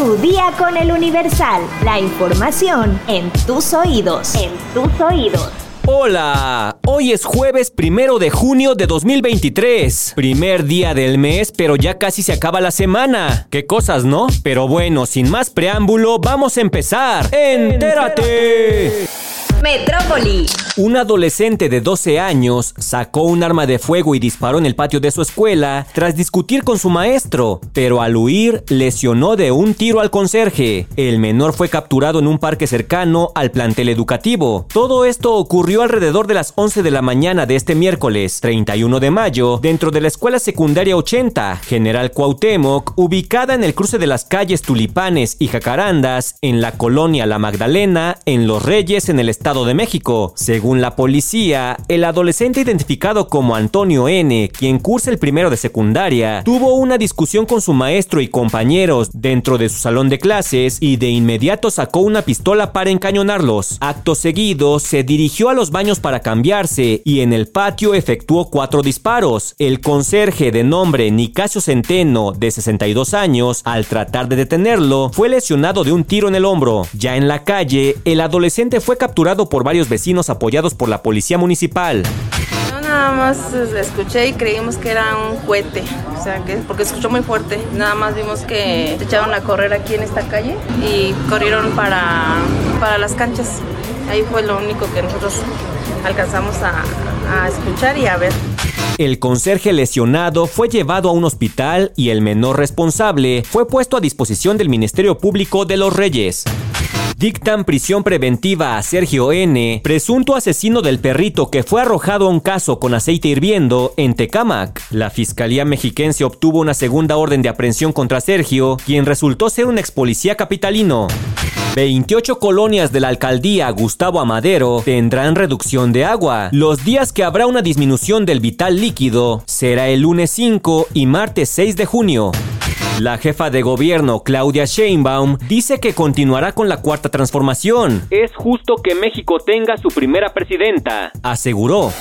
Tu día con el Universal. La información en tus oídos. En tus oídos. Hola, hoy es jueves primero de junio de 2023. Primer día del mes, pero ya casi se acaba la semana. Qué cosas, ¿no? Pero bueno, sin más preámbulo, vamos a empezar. ¡Entérate! Metrópoli. Un adolescente de 12 años sacó un arma de fuego y disparó en el patio de su escuela tras discutir con su maestro, pero al huir lesionó de un tiro al conserje. El menor fue capturado en un parque cercano al plantel educativo. Todo esto ocurrió alrededor de las 11 de la mañana de este miércoles, 31 de mayo, dentro de la escuela secundaria 80, General Cuauhtémoc, ubicada en el cruce de las calles Tulipanes y Jacarandas, en la colonia La Magdalena, en Los Reyes, en el estado de México. Según la policía, el adolescente identificado como Antonio N., quien cursa el primero de secundaria, tuvo una discusión con su maestro y compañeros dentro de su salón de clases y de inmediato sacó una pistola para encañonarlos. Acto seguido, se dirigió a los baños para cambiarse y en el patio efectuó cuatro disparos. El conserje de nombre Nicasio Centeno, de 62 años, al tratar de detenerlo, fue lesionado de un tiro en el hombro. Ya en la calle, el adolescente fue capturado por varios vecinos apoyados por la policía municipal. Yo nada más escuché y creímos que era un cohete, o sea, que porque escuchó muy fuerte. Nada más vimos que se echaron a correr aquí en esta calle y corrieron para, para las canchas. Ahí fue lo único que nosotros alcanzamos a, a escuchar y a ver. El conserje lesionado fue llevado a un hospital y el menor responsable fue puesto a disposición del Ministerio Público de los Reyes. Dictan prisión preventiva a Sergio N., presunto asesino del perrito que fue arrojado a un caso con aceite hirviendo en Tecámac. La Fiscalía Mexiquense obtuvo una segunda orden de aprehensión contra Sergio, quien resultó ser un ex policía capitalino. 28 colonias de la alcaldía Gustavo Amadero tendrán reducción de agua. Los días que habrá una disminución del vital líquido será el lunes 5 y martes 6 de junio. La jefa de gobierno, Claudia Sheinbaum, dice que continuará con la cuarta transformación. Es justo que México tenga su primera presidenta, aseguró.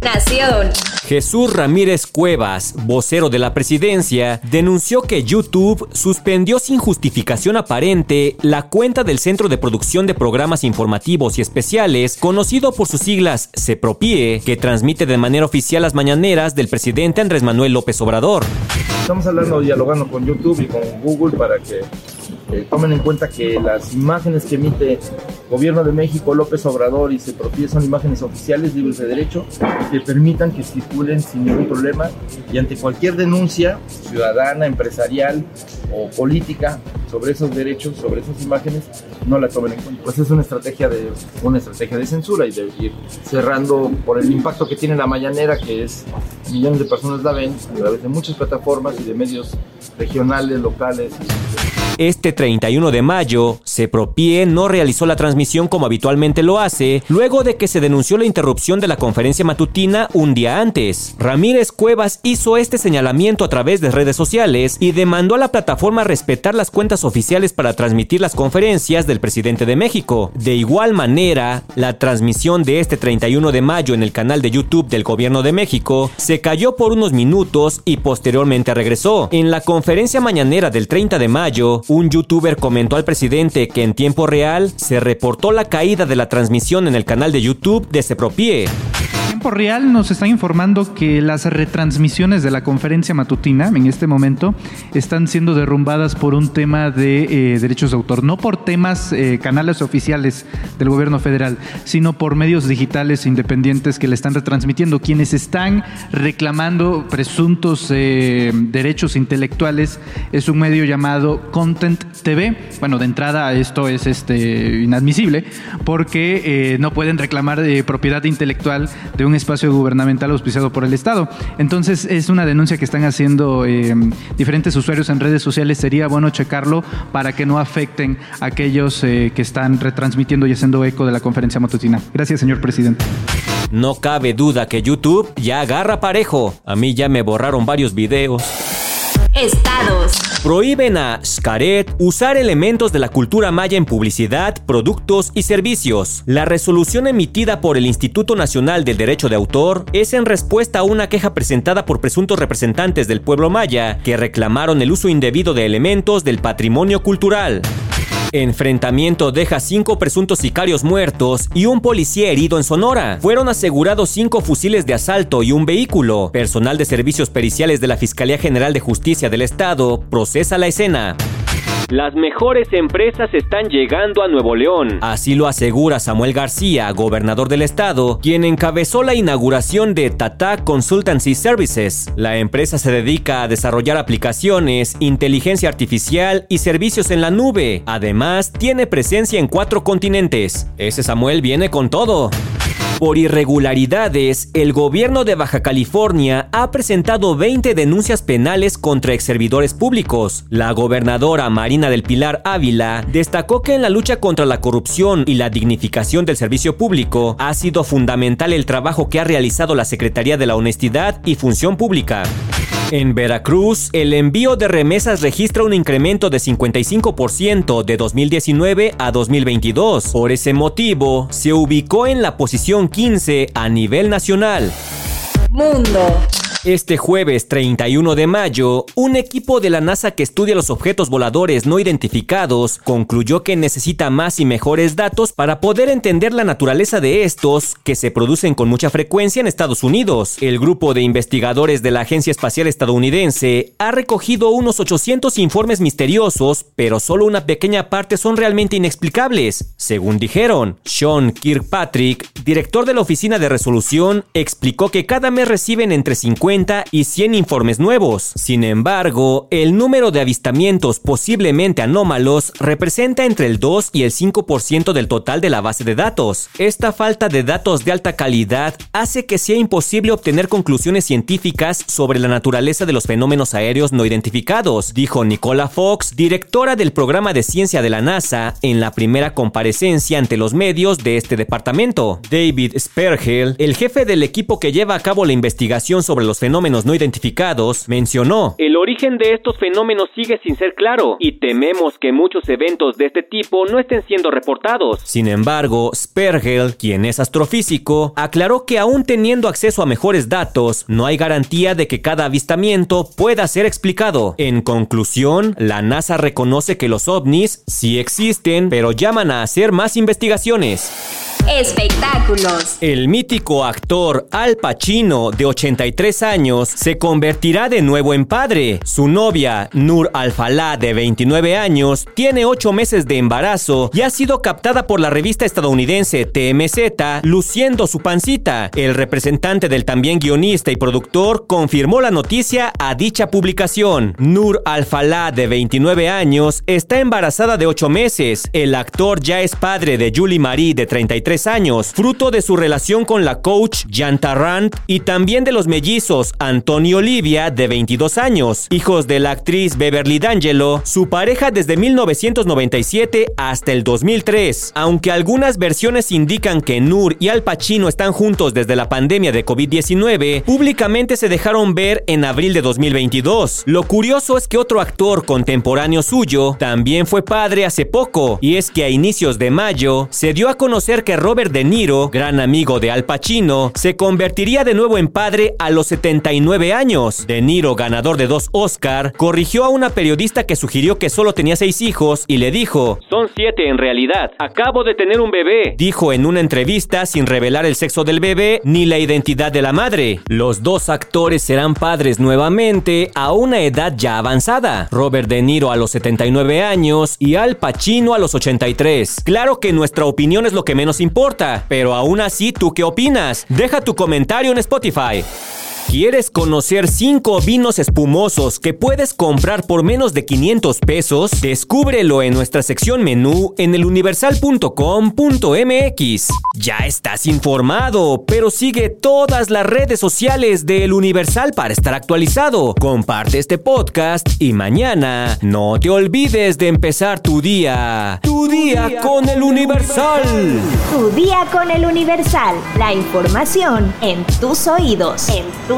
Nación. Jesús Ramírez Cuevas, vocero de la presidencia, denunció que YouTube suspendió sin justificación aparente la cuenta del Centro de Producción de Programas Informativos y Especiales, conocido por sus siglas CEPROPIE, que transmite de manera oficial las mañaneras del presidente Andrés Manuel López Obrador. Estamos hablando, dialogando con YouTube y con Google para que eh, tomen en cuenta que las imágenes que emite Gobierno de México, López Obrador y se propie son imágenes oficiales libres de derecho que permitan que circulen sin ningún problema y ante cualquier denuncia ciudadana, empresarial o política sobre esos derechos, sobre esas imágenes, no la tomen en cuenta. Pues es una estrategia de una estrategia de censura y de ir cerrando por el impacto que tiene la mañanera, que es millones de personas la ven a través de muchas plataformas y de medios regionales, locales. Este 31 de mayo, Sepropie no realizó la transmisión como habitualmente lo hace, luego de que se denunció la interrupción de la conferencia matutina un día antes. Ramírez Cuevas hizo este señalamiento a través de redes sociales y demandó a la plataforma respetar las cuentas oficiales para transmitir las conferencias del presidente de México. De igual manera, la transmisión de este 31 de mayo en el canal de YouTube del gobierno de México se cayó por unos minutos y posteriormente regresó. En la conferencia mañanera del 30 de mayo, un youtuber comentó al presidente que en tiempo real se reportó la caída de la transmisión en el canal de YouTube de Sepropie tiempo real nos están informando que las retransmisiones de la conferencia matutina en este momento están siendo derrumbadas por un tema de eh, derechos de autor, no por temas eh, canales oficiales del gobierno federal, sino por medios digitales independientes que le están retransmitiendo. Quienes están reclamando presuntos eh, derechos intelectuales es un medio llamado Content TV. Bueno, de entrada esto es este, inadmisible porque no pueden reclamar propiedad intelectual de un espacio gubernamental auspiciado por el Estado. Entonces es una denuncia que están haciendo eh, diferentes usuarios en redes sociales. Sería bueno checarlo para que no afecten a aquellos eh, que están retransmitiendo y haciendo eco de la conferencia matutina. Gracias, señor presidente. No cabe duda que YouTube ya agarra parejo. A mí ya me borraron varios videos. Estados. Prohíben a Xcaret usar elementos de la cultura maya en publicidad, productos y servicios. La resolución emitida por el Instituto Nacional del Derecho de Autor es en respuesta a una queja presentada por presuntos representantes del pueblo maya que reclamaron el uso indebido de elementos del patrimonio cultural. Enfrentamiento deja cinco presuntos sicarios muertos y un policía herido en Sonora. Fueron asegurados cinco fusiles de asalto y un vehículo. Personal de servicios periciales de la Fiscalía General de Justicia del Estado procesa la escena. Las mejores empresas están llegando a Nuevo León. Así lo asegura Samuel García, gobernador del estado, quien encabezó la inauguración de Tata Consultancy Services. La empresa se dedica a desarrollar aplicaciones, inteligencia artificial y servicios en la nube. Además, tiene presencia en cuatro continentes. Ese Samuel viene con todo. Por irregularidades, el gobierno de Baja California ha presentado 20 denuncias penales contra exservidores públicos. La gobernadora Marina del Pilar Ávila destacó que en la lucha contra la corrupción y la dignificación del servicio público ha sido fundamental el trabajo que ha realizado la Secretaría de la Honestidad y Función Pública. En Veracruz, el envío de remesas registra un incremento de 55% de 2019 a 2022. Por ese motivo, se ubicó en la posición 15 a nivel nacional. Mundo. Este jueves 31 de mayo, un equipo de la NASA que estudia los objetos voladores no identificados concluyó que necesita más y mejores datos para poder entender la naturaleza de estos que se producen con mucha frecuencia en Estados Unidos. El grupo de investigadores de la Agencia Espacial Estadounidense ha recogido unos 800 informes misteriosos, pero solo una pequeña parte son realmente inexplicables, según dijeron. Sean Kirkpatrick, director de la Oficina de Resolución, explicó que cada mes reciben entre 50 y 100 informes nuevos. Sin embargo, el número de avistamientos posiblemente anómalos representa entre el 2 y el 5% del total de la base de datos. Esta falta de datos de alta calidad hace que sea imposible obtener conclusiones científicas sobre la naturaleza de los fenómenos aéreos no identificados, dijo Nicola Fox, directora del programa de ciencia de la NASA, en la primera comparecencia ante los medios de este departamento. David Spergel, el jefe del equipo que lleva a cabo la investigación sobre los fenómenos no identificados, mencionó, El origen de estos fenómenos sigue sin ser claro y tememos que muchos eventos de este tipo no estén siendo reportados. Sin embargo, Spergel, quien es astrofísico, aclaró que aún teniendo acceso a mejores datos, no hay garantía de que cada avistamiento pueda ser explicado. En conclusión, la NASA reconoce que los ovnis sí existen, pero llaman a hacer más investigaciones. Espectáculos. El mítico actor Al Pacino, de 83 años, se convertirá de nuevo en padre. Su novia, Nur Al-Falá, de 29 años, tiene 8 meses de embarazo y ha sido captada por la revista estadounidense TMZ, luciendo su pancita. El representante del también guionista y productor confirmó la noticia a dicha publicación. Nur Al-Falá, de 29 años, está embarazada de 8 meses. El actor ya es padre de Julie Marie, de 33 años, fruto de su relación con la coach Jan Tarrant y también de los mellizos Antonio Olivia, de 22 años, hijos de la actriz Beverly D'Angelo, su pareja desde 1997 hasta el 2003. Aunque algunas versiones indican que Nur y Al Pacino están juntos desde la pandemia de COVID-19, públicamente se dejaron ver en abril de 2022. Lo curioso es que otro actor contemporáneo suyo también fue padre hace poco, y es que a inicios de mayo se dio a conocer que Robert De Niro, gran amigo de Al Pacino, se convertiría de nuevo en padre a los 79 años. De Niro, ganador de dos Oscar, corrigió a una periodista que sugirió que solo tenía seis hijos y le dijo, Son siete en realidad, acabo de tener un bebé, dijo en una entrevista sin revelar el sexo del bebé ni la identidad de la madre. Los dos actores serán padres nuevamente a una edad ya avanzada. Robert De Niro a los 79 años y Al Pacino a los 83. Claro que nuestra opinión es lo que menos importa pero aún así, ¿tú qué opinas? Deja tu comentario en Spotify. ¿Quieres conocer 5 vinos espumosos que puedes comprar por menos de 500 pesos? Descúbrelo en nuestra sección menú en eluniversal.com.mx. Ya estás informado, pero sigue todas las redes sociales de El Universal para estar actualizado. Comparte este podcast y mañana no te olvides de empezar tu día. Tu día con El Universal. Tu día con El Universal. La información en tus oídos. En tu